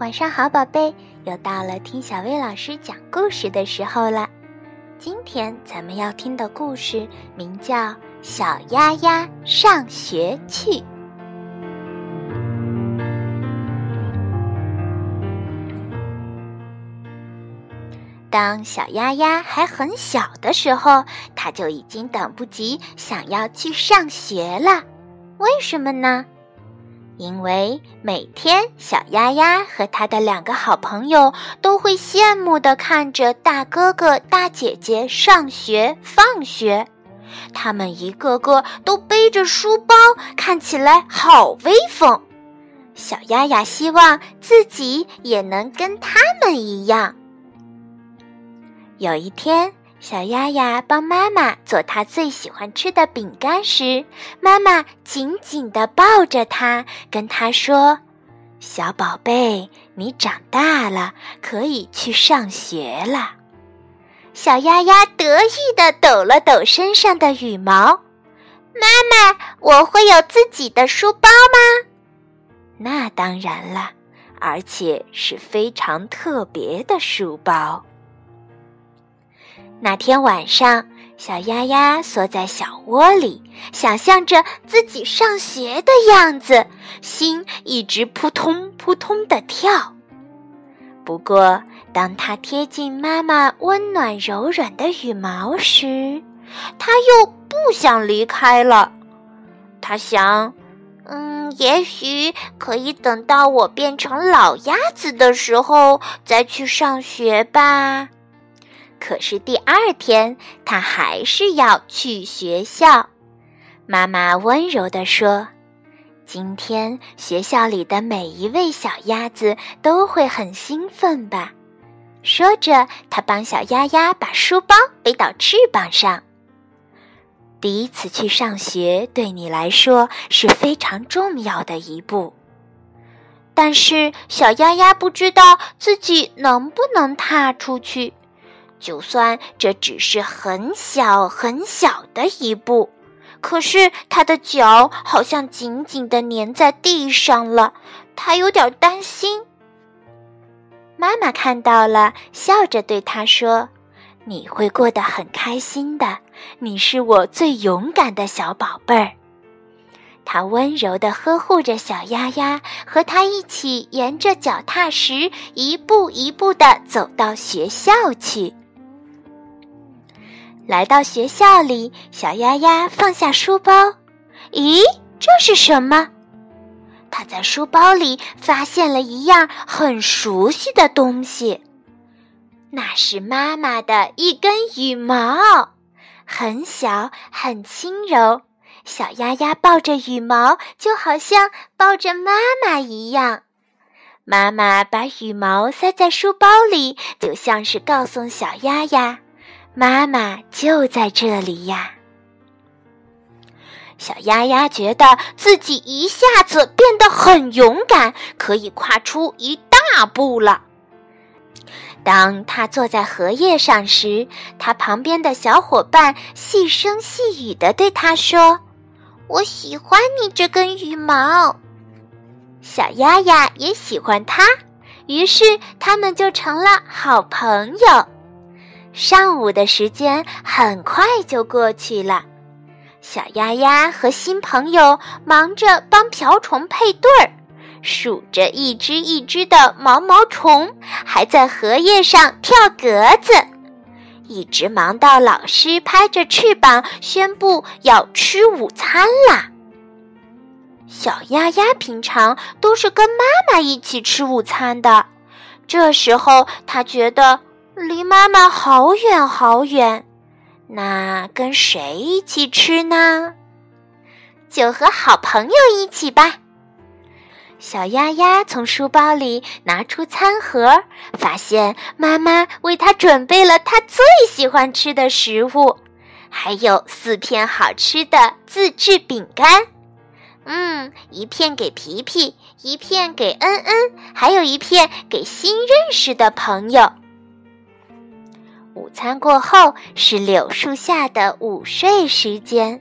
晚上好，宝贝，又到了听小薇老师讲故事的时候了。今天咱们要听的故事名叫《小鸭鸭上学去》。当小鸭鸭还很小的时候，它就已经等不及想要去上学了。为什么呢？因为每天小丫丫和他的两个好朋友都会羡慕地看着大哥哥、大姐姐上学放学，他们一个个都背着书包，看起来好威风。小丫丫希望自己也能跟他们一样。有一天。小丫丫帮妈妈做她最喜欢吃的饼干时，妈妈紧紧地抱着她，跟她说：“小宝贝，你长大了，可以去上学了。”小丫丫得意地抖了抖身上的羽毛。“妈妈，我会有自己的书包吗？”“那当然了，而且是非常特别的书包。”那天晚上，小鸭鸭缩在小窝里，想象着自己上学的样子，心一直扑通扑通的跳。不过，当它贴近妈妈温暖柔软的羽毛时，它又不想离开了。它想，嗯，也许可以等到我变成老鸭子的时候再去上学吧。可是第二天，他还是要去学校。妈妈温柔地说：“今天学校里的每一位小鸭子都会很兴奋吧？”说着，他帮小鸭鸭把书包背到翅膀上。第一次去上学对你来说是非常重要的一步，但是小鸭鸭不知道自己能不能踏出去。就算这只是很小很小的一步，可是他的脚好像紧紧地粘在地上了，他有点担心。妈妈看到了，笑着对他说：“你会过得很开心的，你是我最勇敢的小宝贝儿。”她温柔地呵护着小丫丫，和它一起沿着脚踏石一步一步地走到学校去。来到学校里，小丫丫放下书包。咦，这是什么？他在书包里发现了一样很熟悉的东西，那是妈妈的一根羽毛，很小很轻柔。小丫丫抱着羽毛，就好像抱着妈妈一样。妈妈把羽毛塞在书包里，就像是告诉小丫丫。妈妈就在这里呀！小鸭鸭觉得自己一下子变得很勇敢，可以跨出一大步了。当他坐在荷叶上时，他旁边的小伙伴细声细语的对他说：“我喜欢你这根羽毛。”小鸭鸭也喜欢它，于是他们就成了好朋友。上午的时间很快就过去了，小丫丫和新朋友忙着帮瓢虫配对儿，数着一只一只的毛毛虫，还在荷叶上跳格子，一直忙到老师拍着翅膀宣布要吃午餐啦。小丫丫平常都是跟妈妈一起吃午餐的，这时候她觉得。离妈妈好远好远，那跟谁一起吃呢？就和好朋友一起吧。小丫丫从书包里拿出餐盒，发现妈妈为她准备了她最喜欢吃的食物，还有四片好吃的自制饼干。嗯，一片给皮皮，一片给恩恩，还有一片给新认识的朋友。午餐过后是柳树下的午睡时间，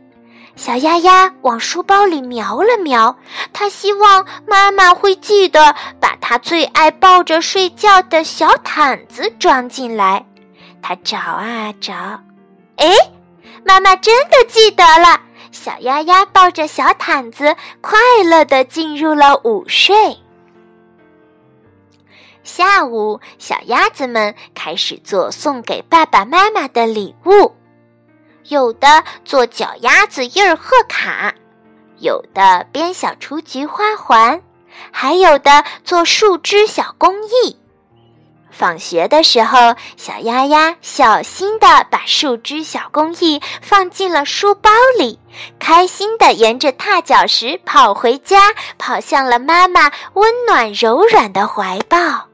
小丫丫往书包里瞄了瞄，她希望妈妈会记得把她最爱抱着睡觉的小毯子装进来。她找啊找，哎，妈妈真的记得了。小丫丫抱着小毯子，快乐地进入了午睡。下午，小鸭子们开始做送给爸爸妈妈的礼物。有的做脚丫子印儿贺卡，有的编小雏菊花环，还有的做树枝小工艺。放学的时候，小丫丫小心地把树枝小工艺放进了书包里，开心地沿着踏脚石跑回家，跑向了妈妈温暖柔软的怀抱。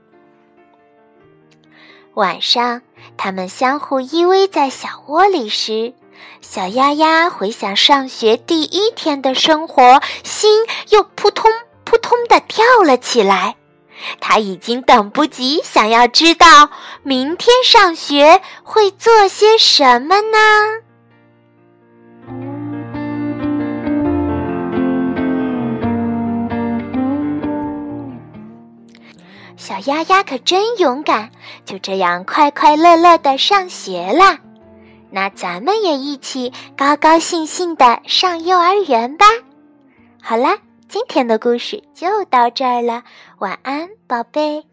晚上，他们相互依偎在小窝里时。小丫丫回想上学第一天的生活，心又扑通扑通地跳了起来。他已经等不及想要知道明天上学会做些什么呢？小丫丫可真勇敢，就这样快快乐乐的上学了。那咱们也一起高高兴兴的上幼儿园吧。好啦，今天的故事就到这儿了，晚安，宝贝。